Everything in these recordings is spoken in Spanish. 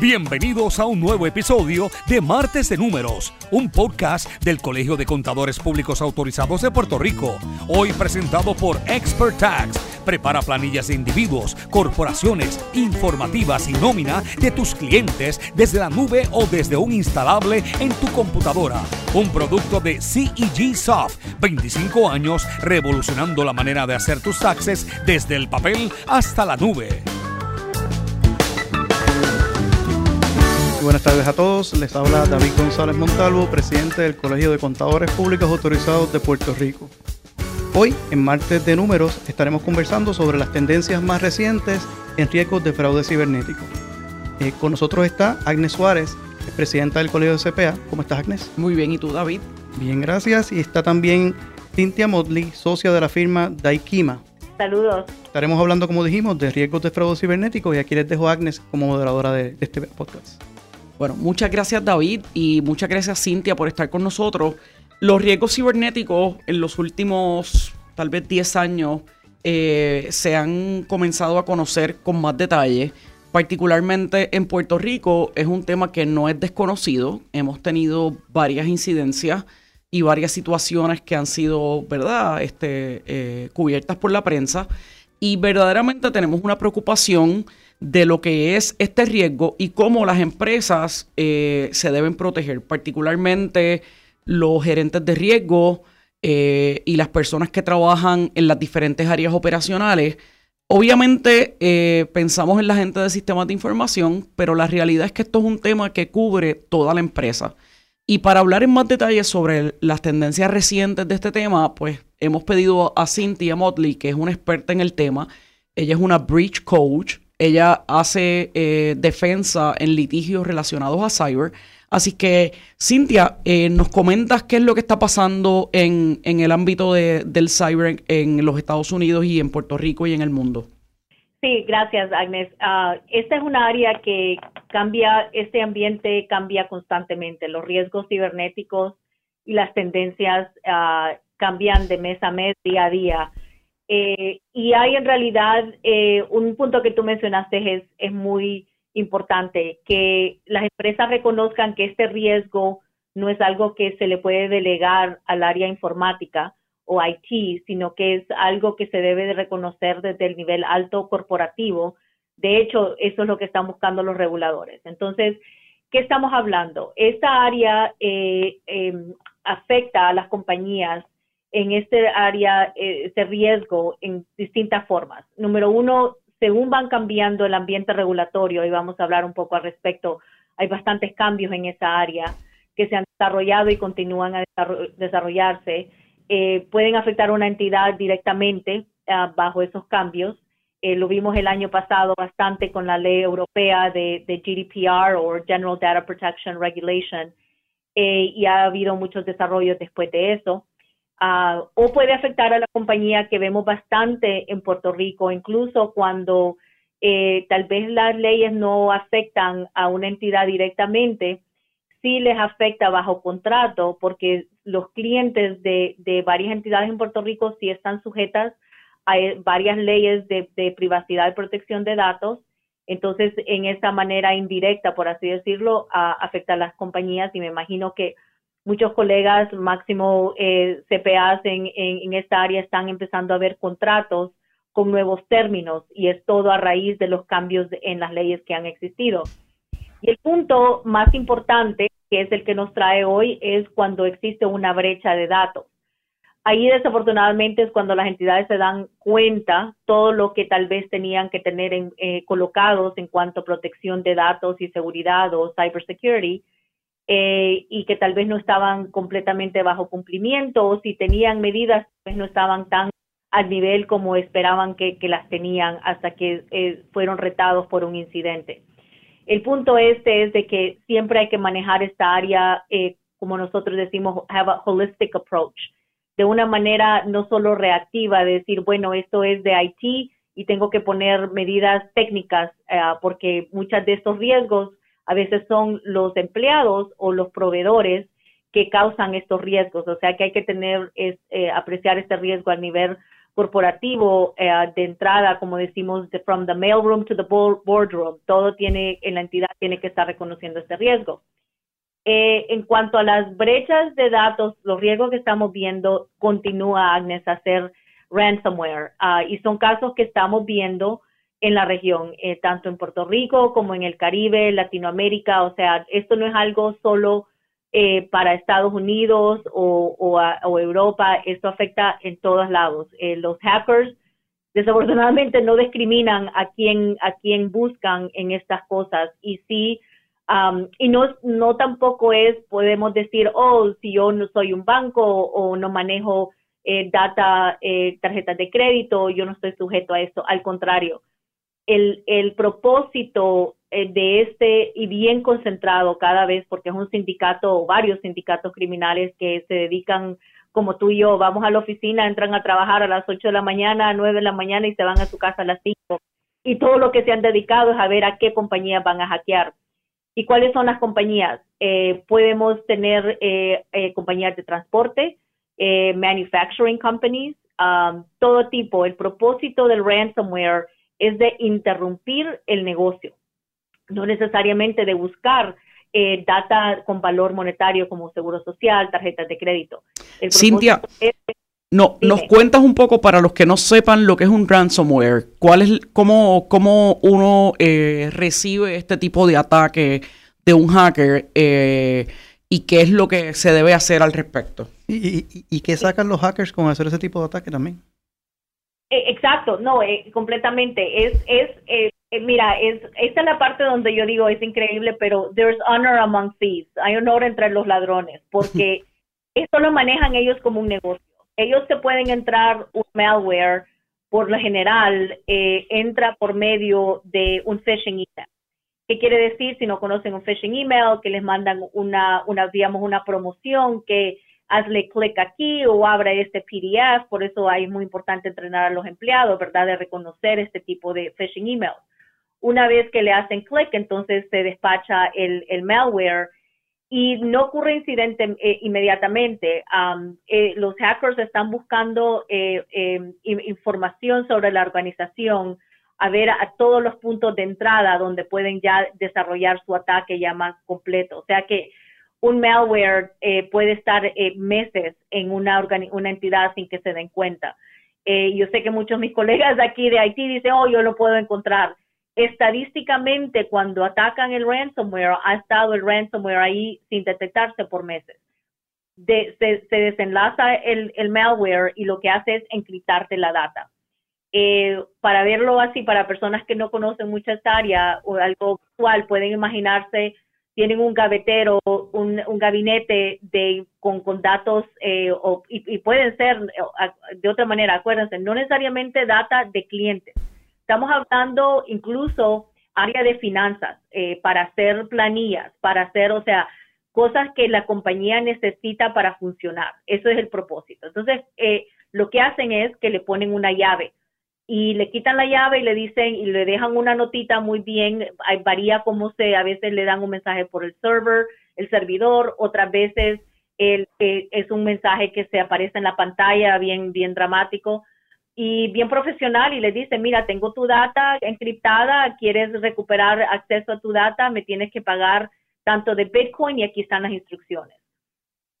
Bienvenidos a un nuevo episodio de Martes de Números, un podcast del Colegio de Contadores Públicos Autorizados de Puerto Rico. Hoy presentado por Expert Tax. Prepara planillas de individuos, corporaciones, informativas y nómina de tus clientes desde la nube o desde un instalable en tu computadora. Un producto de CEG Soft. 25 años revolucionando la manera de hacer tus taxes desde el papel hasta la nube. Buenas tardes a todos. Les habla David González Montalvo, presidente del Colegio de Contadores Públicos Autorizados de Puerto Rico. Hoy, en martes de números, estaremos conversando sobre las tendencias más recientes en riesgos de fraude cibernético. Eh, con nosotros está Agnes Suárez, presidenta del Colegio de CPA. ¿Cómo estás, Agnes? Muy bien, ¿y tú, David? Bien, gracias. Y está también Cynthia Motley, socia de la firma Daikima. Saludos. Estaremos hablando, como dijimos, de riesgos de fraude cibernético y aquí les dejo a Agnes como moderadora de este podcast. Bueno, muchas gracias David y muchas gracias Cintia por estar con nosotros. Los riesgos cibernéticos en los últimos tal vez 10 años eh, se han comenzado a conocer con más detalle. Particularmente en Puerto Rico es un tema que no es desconocido. Hemos tenido varias incidencias y varias situaciones que han sido, ¿verdad?, este, eh, cubiertas por la prensa. Y verdaderamente tenemos una preocupación de lo que es este riesgo y cómo las empresas eh, se deben proteger, particularmente los gerentes de riesgo eh, y las personas que trabajan en las diferentes áreas operacionales. Obviamente eh, pensamos en la gente de sistemas de información, pero la realidad es que esto es un tema que cubre toda la empresa. Y para hablar en más detalle sobre las tendencias recientes de este tema, pues hemos pedido a Cynthia Motley, que es una experta en el tema. Ella es una breach coach, ella hace eh, defensa en litigios relacionados a cyber. Así que, Cintia, eh, nos comentas qué es lo que está pasando en, en el ámbito de, del cyber en, los Estados Unidos y en Puerto Rico y en el mundo. Sí, gracias, Agnes. Uh, esta es una área que cambia, este ambiente cambia constantemente. Los riesgos cibernéticos y las tendencias uh, cambian de mes a mes, día a día. Eh, y hay en realidad eh, un punto que tú mencionaste es, es muy importante, que las empresas reconozcan que este riesgo no es algo que se le puede delegar al área informática o IT, sino que es algo que se debe de reconocer desde el nivel alto corporativo. De hecho, eso es lo que están buscando los reguladores. Entonces, ¿qué estamos hablando? Esta área eh, em, afecta a las compañías en este área, eh, este riesgo en distintas formas. Número uno, según van cambiando el ambiente regulatorio, y vamos a hablar un poco al respecto, hay bastantes cambios en esa área que se han desarrollado y continúan a desarrollarse, eh, pueden afectar a una entidad directamente ah, bajo esos cambios. Eh, lo vimos el año pasado bastante con la ley europea de, GDPR o General Data Protection Regulation, y ha habido muchos desarrollos después de eso. Ah, o puede afectar a la compañía que vemos bastante en Puerto Rico, incluso cuando eh, tal vez las leyes no afectan a una entidad directamente, sí les afecta bajo contrato porque los clientes de, varias entidades en Puerto Rico sí están sujetas a eh, varias leyes de, de privacidad y protección de datos. Entonces, en esa manera indirecta, por así decirlo, afecta a las compañías y me imagino que muchos colegas, máximo eh, CPAs en, en, esta área, están empezando a ver contratos con nuevos términos y es todo a raíz de los cambios en las leyes que han existido. Y el punto más importante, que es el que nos trae hoy, es cuando existe una brecha de datos. Ahí desafortunadamente es cuando las entidades se dan cuenta todo lo que tal vez tenían que tener en, eh, colocados en cuanto a protección de datos y seguridad o cybersecurity, eh, y que tal vez no estaban completamente bajo cumplimiento o si tenían medidas, pues no estaban tan al nivel como esperaban que, las tenían hasta que eh, fueron retados por un incidente. El punto este es de que siempre hay que manejar esta área, eh, como nosotros decimos, have a holistic approach, de una manera no solo reactiva, de decir, bueno, esto es de IT y tengo que poner medidas técnicas, porque muchos de estos riesgos a veces son los empleados o los proveedores que causan estos riesgos. O sea que hay que tener, es, eh, apreciar este riesgo a nivel corporativo eh, de entrada, como decimos, from the mailroom to the boardroom, todo tiene en la entidad tiene que estar reconociendo este riesgo. Eh, en cuanto a las brechas de datos, los riesgos que estamos viendo continúa Agnes a ser ransomware. Ah, y son casos que estamos viendo en la región, eh, tanto en Puerto Rico como en el Caribe, Latinoamérica, o sea, esto no es algo solo eh, para Estados Unidos o, Europa, esto afecta en todos lados. Eh, los hackers desafortunadamente no discriminan a quién a quién buscan en estas cosas y sí um, y no no tampoco es podemos decir oh si yo no soy un banco o no manejo eh, data tarjetas de crédito yo no estoy sujeto a eso al contrario el, el propósito eh, de este y bien concentrado cada vez, porque es un sindicato o varios sindicatos criminales que se dedican como tú y yo, vamos a la oficina, entran a trabajar a las 8 de la mañana, a 9 de la mañana y se van a su casa a las 5. Y todo lo que se han dedicado es a ver a qué compañías van a hackear. ¿Y cuáles son las compañías? Eh, podemos tener eh, compañías de transporte, manufacturing companies, um, todo tipo. El propósito del ransomware es de interrumpir el negocio no necesariamente de buscar eh, data con valor monetario como seguro social, tarjetas de crédito. Cintia, no, nos cuentas un poco para los que no sepan lo que es un ransomware, cuál es, cómo, cómo uno eh, recibe este tipo de ataque de un hacker eh, y qué es lo que se debe hacer al respecto. ¿Y, y, qué sacan los hackers con hacer ese tipo de ataque también? Exacto, no, completamente. Es, es eh, mira, es, esta es la parte donde yo digo es increíble, pero there's honor among thieves. Hay honor entre los ladrones, porque esto lo manejan ellos como un negocio. Ellos te pueden entrar un malware, por lo general, eh, entra por medio de un phishing email. ¿Qué quiere decir si no conocen un phishing email? Que les mandan una, una digamos, una promoción que hazle clic aquí o abra este PDF. Por eso es muy importante entrenar a los empleados, ¿verdad? De reconocer este tipo de phishing emails. Una vez que le hacen clic, entonces se despacha el, malware y no ocurre incidente eh, inmediatamente. Eh, los hackers están buscando eh, em, información sobre la organización, a ver a todos los puntos de entrada donde pueden ya desarrollar su ataque ya más completo. O sea que un malware puede estar meses en una, una entidad sin que se den cuenta. yo sé que muchos de mis colegas de aquí de Haití dicen, oh, yo lo puedo encontrar estadísticamente cuando atacan el ransomware, ha estado el ransomware ahí sin detectarse por meses. se, desenlaza el, malware y lo que hace es encriptarte la data. Eh, para verlo así, para personas que no conocen mucha esta área o algo actual, pueden imaginarse, tienen un gavetero, un, gabinete de, con, datos eh, y, y, pueden ser eh, de otra manera, acuérdense, no necesariamente data de clientes Estamos hablando incluso área de finanzas, eh, para hacer planillas, para hacer, o sea, cosas que la compañía necesita para funcionar. Eso es el propósito. Entonces, eh, lo que hacen es que le ponen una llave y le quitan la llave y le dicen y le dejan una notita muy bien, varía como se, a veces le dan un mensaje por el server, el servidor, otras veces eh, es un mensaje que se aparece en la pantalla bien, bien dramático y bien profesional y le dice, mira, tengo tu data encriptada, quieres recuperar acceso a tu data, me tienes que pagar tanto de Bitcoin y aquí están las instrucciones.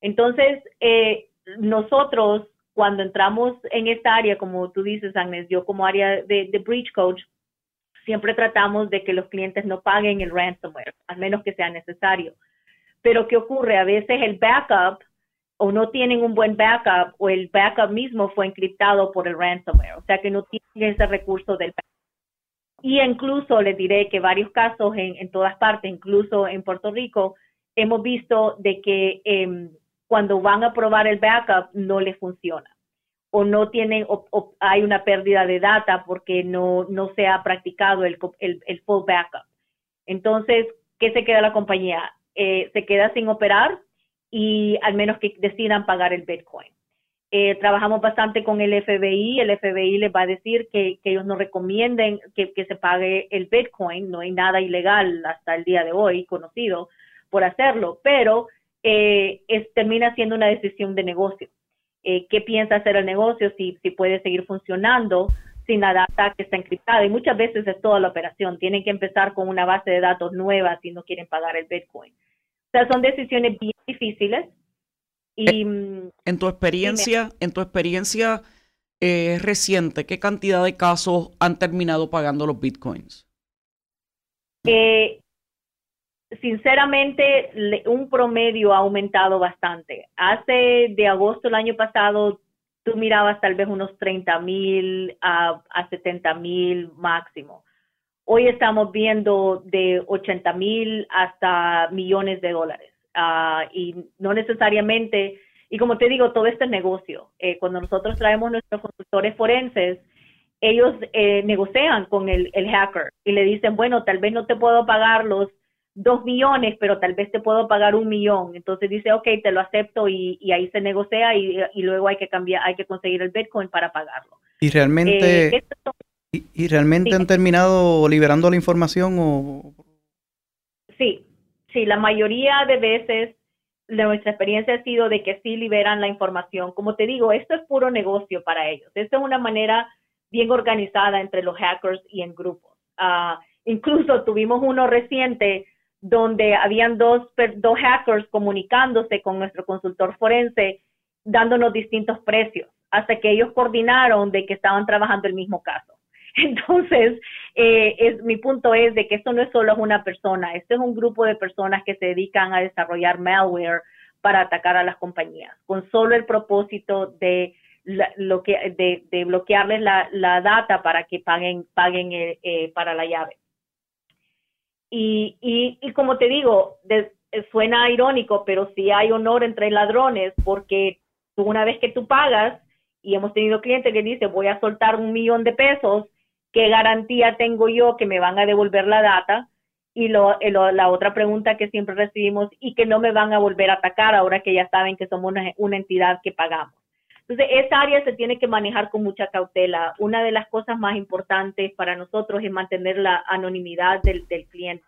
Entonces, eh, nosotros cuando entramos en esta área, como tú dices, Agnes, yo como área de, de Breach Coach, siempre tratamos de que los clientes no paguen el ransomware, al menos que sea necesario. Pero ¿qué ocurre? A veces el backup o no tienen un buen backup o el backup mismo fue encriptado por el ransomware, o sea que no tienen ese recurso del backup. Y incluso les diré que varios casos en, todas partes, incluso en Puerto Rico, hemos visto de que em, cuando van a probar el backup no les funciona o no tienen o, hay una pérdida de data porque no, no se ha practicado el, el, full backup. Entonces, ¿qué se queda la compañía? Eh, se queda sin operar y al menos que decidan pagar el Bitcoin. Eh, trabajamos bastante con el FBI, el FBI les va a decir que, ellos no recomienden que, se pague el Bitcoin, no hay nada ilegal hasta el día de hoy conocido por hacerlo, pero eh, es, termina siendo una decisión de negocio. eh, qué piensa hacer el negocio, si, si puede seguir funcionando sin la data que está encriptada. Y muchas veces es toda la operación. Tienen que empezar con una base de datos nueva si no quieren pagar el Bitcoin. O sea, son decisiones bien difíciles. Y, mm, en tu experiencia, en tu experiencia eh, reciente, ¿qué cantidad de casos han terminado pagando los bitcoins? Eh, sinceramente, un promedio ha aumentado bastante. Hace de agosto del año pasado, tú mirabas tal vez unos 30 mil a, a 70 mil máximo. Hoy estamos viendo de 80 mil hasta millones de dólares. Ah, y no necesariamente, y como te digo, todo este negocio. Eh, cuando nosotros traemos nuestros consultores forenses, ellos eh, negocian con el, el hacker y le dicen, bueno, tal vez no te puedo pagar los dos millones, pero tal vez te puedo pagar un millón. Entonces dice, ok, te lo acepto y, ahí se negocia y, luego hay que cambiar, hay que conseguir el Bitcoin para pagarlo. ¿Y realmente, eh, y, realmente han terminado liberando la información? O... Sí, sí, la mayoría de veces nuestra experiencia ha sido de que sí liberan la información. Como te digo, esto es puro negocio para ellos. Esto es una manera bien organizada entre los hackers y en grupos. Ah, incluso tuvimos uno reciente donde habían dos, dos hackers comunicándose con nuestro consultor forense, dándonos distintos precios, hasta que ellos coordinaron de que estaban trabajando el mismo caso. Entonces, eh, es, mi punto es de que esto no es solo una persona, esto es un grupo de personas que se dedican a desarrollar malware para atacar a las compañías, con solo el propósito de, lo que, de, bloquearles la, la, data para que paguen, paguen eh, eh, para la llave. Y, y, y como te digo, suena irónico, pero sí hay honor entre ladrones porque una vez que tú pagas, y hemos tenido clientes que dicen voy a soltar un millón de pesos, ¿qué garantía tengo yo que me van a devolver la data? Y lo, la otra pregunta que siempre recibimos, y que no me van a volver a atacar ahora que ya saben que somos una, una entidad que pagamos. Entonces, esa área se tiene que manejar con mucha cautela. Una de las cosas más importantes para nosotros es mantener la anonimidad del, cliente.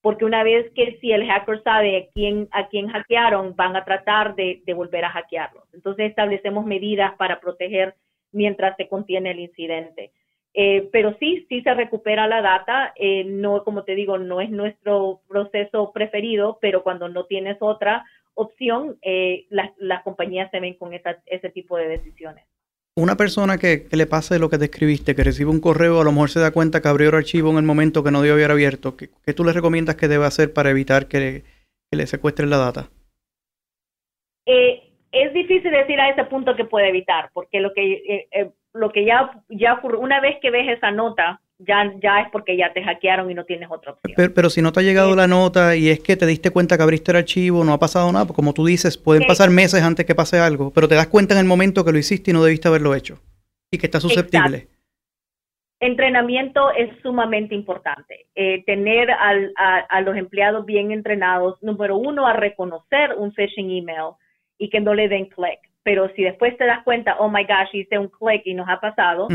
Porque una vez que si el hacker sabe a quién, hackearon, van a tratar de, volver a hackearlos. Entonces, establecemos medidas para proteger mientras se contiene el incidente. Eh, pero sí, sí se recupera la data. Eh, no, como te digo, no es nuestro proceso preferido, pero cuando no tienes otra opción, eh, las, compañías se ven con ese tipo de decisiones. Una persona que, le pase lo que describiste, que recibe un correo, a lo mejor se da cuenta que abrió el archivo en el momento que no debió haber abierto. ¿Qué, tú le recomiendas que debe hacer para evitar que le, secuestren la data? Eh, es difícil decir a ese punto que puede evitar, porque lo que, eh, eh, lo que ya, ya una vez que ves esa nota, ya, ya es porque ya te hackearon y no tienes otra opción. Pero, si no te ha llegado la nota y es que te diste cuenta que abriste el archivo, no ha pasado nada, pues como tú dices, pueden pasar meses antes que pase algo, pero te das cuenta en el momento que lo hiciste y no debiste haberlo hecho y que está susceptible. Entrenamiento es sumamente importante. Eh, tener al, a, a los empleados bien entrenados, número uno, a reconocer un phishing email y que no le den click pero si después te das cuenta, oh my gosh, hice un click y nos ha pasado,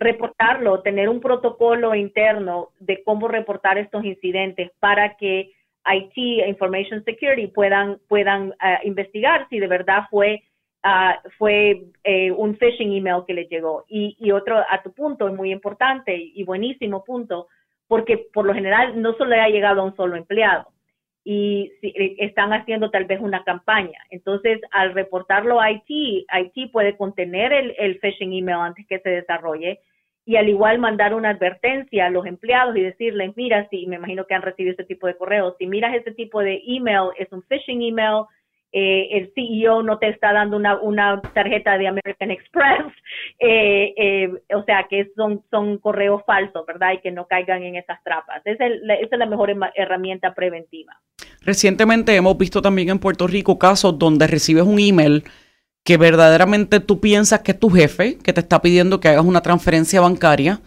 reportarlo, tener un protocolo interno de cómo reportar estos incidentes para que IT, Information Security, puedan, puedan uh, investigar si de verdad fue, uh, fue eh, un phishing email que le llegó. Y, y otro, a tu punto, es muy importante y buenísimo punto, porque por lo general no solo le ha llegado a un solo empleado y eh, están haciendo tal vez una campaña. Entonces, al reportarlo a IT, IT puede contener el, el phishing email antes que se desarrolle y al igual mandar una advertencia a los empleados y decirles, mira, si me imagino que han recibido este tipo de correos, si miras este tipo de email, es un phishing email, eh, el CEO no te está dando una, tarjeta de American Express, eh, eh, o sea que son, correos falsos, ¿verdad? Y que no caigan en esas trampas. Esa es, esa es la mejor herramienta preventiva. Recientemente hemos visto también en Puerto Rico casos donde recibes un email que verdaderamente tú piensas que es tu jefe, que te está pidiendo que hagas una transferencia bancaria.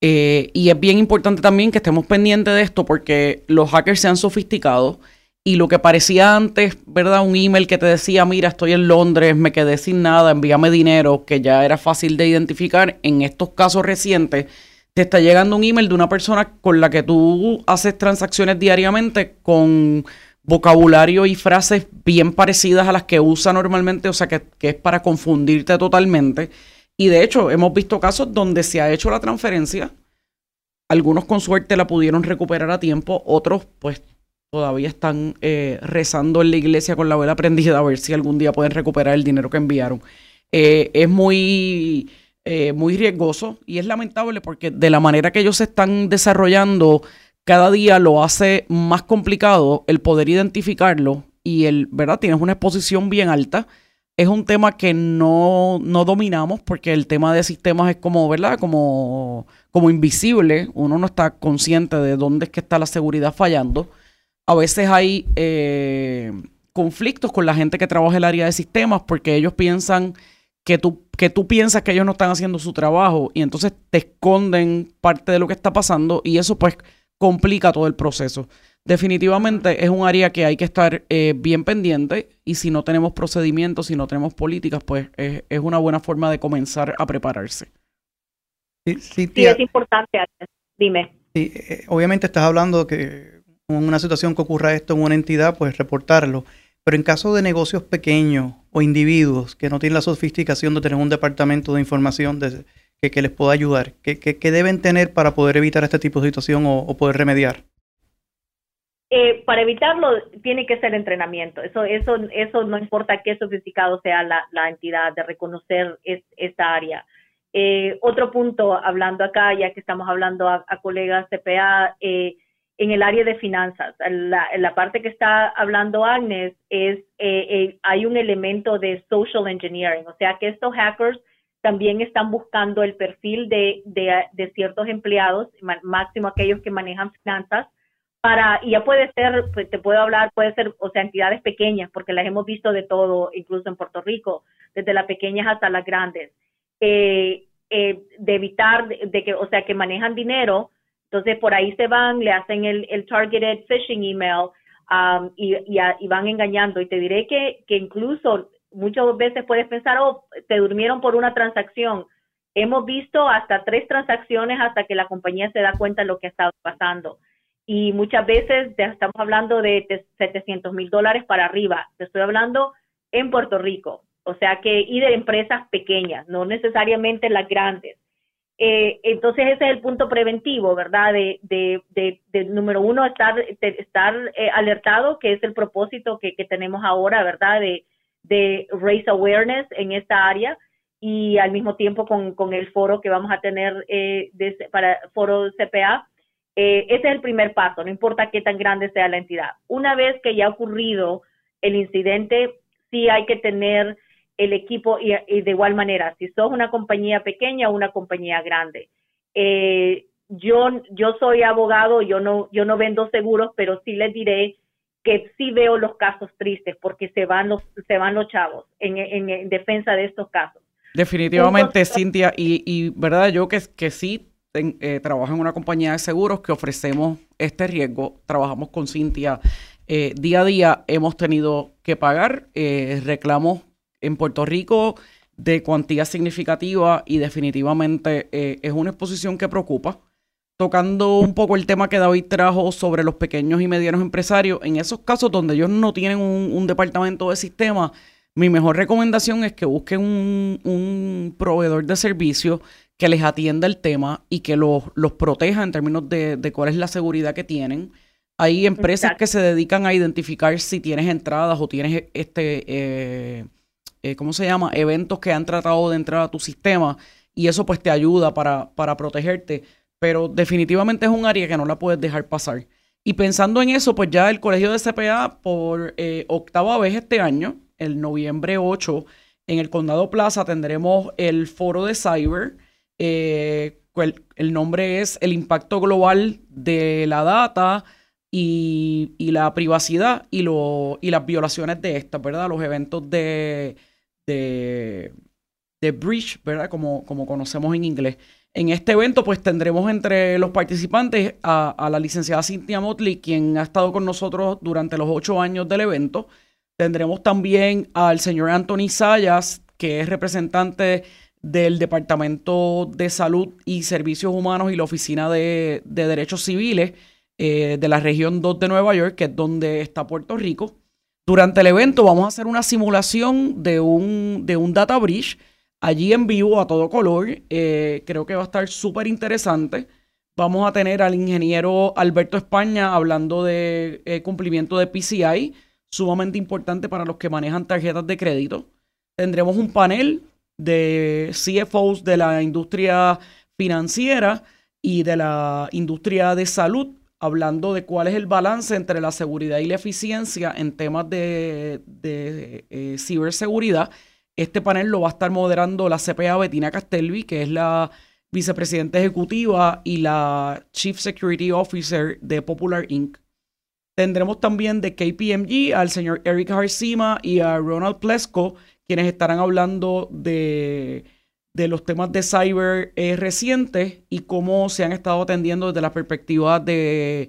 y es bien importante también que estemos pendientes de esto porque los hackers se han sofisticado y lo que parecía antes, ¿verdad? Un email que te decía, mira, estoy en Londres, me quedé sin nada, envíame dinero, que ya era fácil de identificar, en estos casos recientes, te está llegando un email de una persona con la que tú haces transacciones diariamente con vocabulario y frases bien parecidas a las que usa normalmente, o sea, que, que es para confundirte totalmente. Y de hecho, hemos visto casos donde se ha hecho la transferencia, algunos con suerte la pudieron recuperar a tiempo, otros pues todavía están eh, rezando en la iglesia con la vela prendida a ver si algún día pueden recuperar el dinero que enviaron. Eh, es muy, eh, muy riesgoso y es lamentable porque de la manera que ellos se están desarrollando, cada día lo hace más complicado el poder identificarlo y el, ¿verdad? Tienes una exposición bien alta. Es un tema que no, no dominamos porque el tema de sistemas es como, ¿verdad? Como, como invisible. Uno no está consciente de dónde es que está la seguridad fallando a veces hay eh, conflictos con la gente que trabaja en el área de sistemas porque ellos piensan que tú, que tú piensas que ellos no están haciendo su trabajo y entonces te esconden parte de lo que está pasando y eso pues complica todo el proceso. Definitivamente es un área que hay que estar eh, bien pendiente y si no tenemos procedimientos, si no tenemos políticas, pues es, una buena forma de comenzar a prepararse. Sí, sí, es importante. Dime. Sí, eh, obviamente estás hablando que una situación que ocurra esto en una entidad, pues reportarlo. Pero en caso de negocios pequeños o individuos que no tienen la sofisticación de tener un departamento de información que, les pueda ayudar, ¿qué, deben tener para poder evitar este tipo de situación o, poder remediar? Eh, para evitarlo tiene que ser entrenamiento. Eso, eso, eso no importa qué sofisticado sea la, entidad de reconocer esta área. Eh, otro punto, hablando acá, ya que estamos hablando a, colegas CPA, en el área de finanzas. La, la parte que está hablando Agnes es, eh, eh, hay un elemento de social engineering, o sea que estos hackers también están buscando el perfil de, de, ciertos empleados, máximo aquellos que manejan finanzas, para, y ya puede ser, pues, te puedo hablar, puede ser, o sea, entidades pequeñas, porque las hemos visto de todo, incluso en Puerto Rico, desde las pequeñas hasta las grandes, eh, de evitar, de que, o sea, que manejan dinero, entonces, por ahí se van, le hacen el, targeted phishing email um, y, van engañando. Y te diré que, que incluso muchas veces puedes pensar, oh, te durmieron por una transacción. Hemos visto hasta tres transacciones hasta que la compañía se da cuenta de lo que ha estado pasando. Y muchas veces estamos hablando de 700 mil dólares para arriba. Te estoy hablando en Puerto Rico. O sea que, y de empresas pequeñas, no necesariamente las grandes. Eh, entonces ese es el punto preventivo, ¿verdad? De, de, de, número uno, estar, estar eh, alertado, que es el propósito que, que tenemos ahora, ¿verdad? De, de raise awareness en esta área y al mismo tiempo con, el foro que vamos a tener eh, para foro CPA. ese es el primer paso, no importa qué tan grande sea la entidad. Una vez que ya ha ocurrido el incidente, sí hay que tener el equipo y, de igual manera, si sos una compañía pequeña o una compañía grande. Eh, yo, yo soy abogado, yo no, yo no vendo seguros, pero sí les diré que sí veo los casos tristes porque se van los, se van los chavos en, en, defensa de estos casos. Definitivamente, Cintia, y, y verdad, yo que, que sí eh, trabajo en una compañía de seguros que ofrecemos este riesgo, trabajamos con Cintia eh, día a día, hemos tenido que pagar reclamos en Puerto Rico de cuantía significativa y definitivamente eh, es una exposición que preocupa. Tocando un poco el tema que David trajo sobre los pequeños y medianos empresarios, en esos casos donde ellos no tienen un, departamento de sistema, mi mejor recomendación es que busquen un, proveedor de servicios que les atienda el tema y que los, los proteja en términos de, de, cuál es la seguridad que tienen. Hay empresas que se dedican a identificar si tienes entradas o tienes este... Eh, eh, ¿cómo se llama? Eventos que han tratado de entrar a tu sistema y eso pues te ayuda para, para protegerte. Pero definitivamente es un área que no la puedes dejar pasar. Y pensando en eso, pues ya el Colegio de CPA por eh, octava vez este año, el noviembre 8, en el Condado Plaza tendremos el foro de Cyber. Eh, el, nombre es El impacto global de la data y, y la privacidad y, lo, y las violaciones de esta, ¿verdad? Los eventos de de, de Bridge, ¿verdad? Como, como conocemos en inglés. En este evento, pues tendremos entre los participantes a, la licenciada Cynthia Motley, quien ha estado con nosotros durante los ocho años del evento. Tendremos también al señor Anthony Sayas, que es representante del Departamento de Salud y Servicios Humanos y la Oficina de, Derechos Civiles. eh, de la región 2 de Nueva York, que es donde está Puerto Rico. Durante el evento vamos a hacer una simulación de un, de un data bridge allí en vivo a todo color. Eh, creo que va a estar súper interesante. Vamos a tener al ingeniero Alberto España hablando de eh, cumplimiento de PCI, sumamente importante para los que manejan tarjetas de crédito. Tendremos un panel de CFOs de la industria financiera y de la industria de salud hablando de cuál es el balance entre la seguridad y la eficiencia en temas de, eh, ciberseguridad. Este panel lo va a estar moderando la CPA Betina Castelvi, que es la vicepresidenta ejecutiva y la Chief Security Officer de Popular Inc. Tendremos también de KPMG al señor Eric Harcima y a Ronald Plesko, quienes estarán hablando de de los temas de cyber eh, recientes y cómo se han estado atendiendo desde la perspectiva de,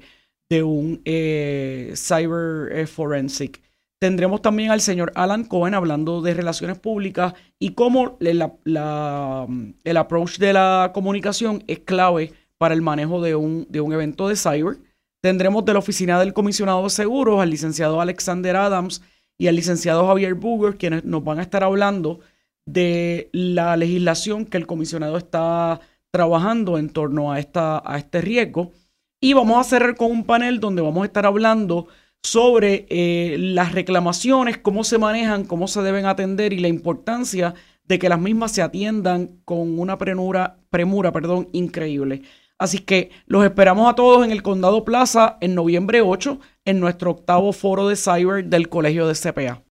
un eh, cyber eh, forensic. Tendremos también al señor Alan Cohen hablando de relaciones públicas y cómo la, el approach de la comunicación es clave para el manejo de un, de un evento de cyber. Tendremos de la oficina del comisionado de seguros al licenciado Alexander Adams y al licenciado Javier Buger, quienes nos van a estar hablando de la legislación que el comisionado está trabajando en torno a, esta, a este riesgo. Y vamos a cerrar con un panel donde vamos a estar hablando sobre eh, las reclamaciones, cómo se manejan, cómo se deben atender y la importancia de que las mismas se atiendan con una premura, premura perdón, increíble. Así que los esperamos a todos en el Condado Plaza en noviembre 8 en nuestro octavo foro de cyber del Colegio de CPA.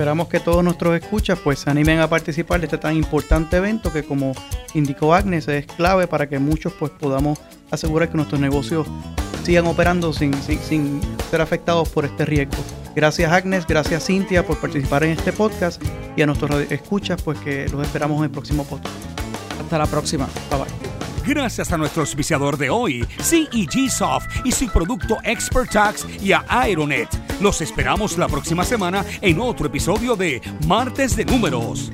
Esperamos que todos nuestros escuchas pues se animen a participar de este tan importante evento que como indicó Agnes es clave para que muchos pues podamos asegurar que nuestros negocios sigan operando sin, sin, ser afectados por este riesgo. Gracias Agnes, gracias Cintia por participar en este podcast y a nuestros escuchas pues que los esperamos en el próximo podcast. Hasta la próxima. Bye bye. Gracias a nuestro auspiciador de hoy, CEG Soft y su producto Expert Tax y a Aeronet. Los esperamos la próxima semana en otro episodio de Martes de Números.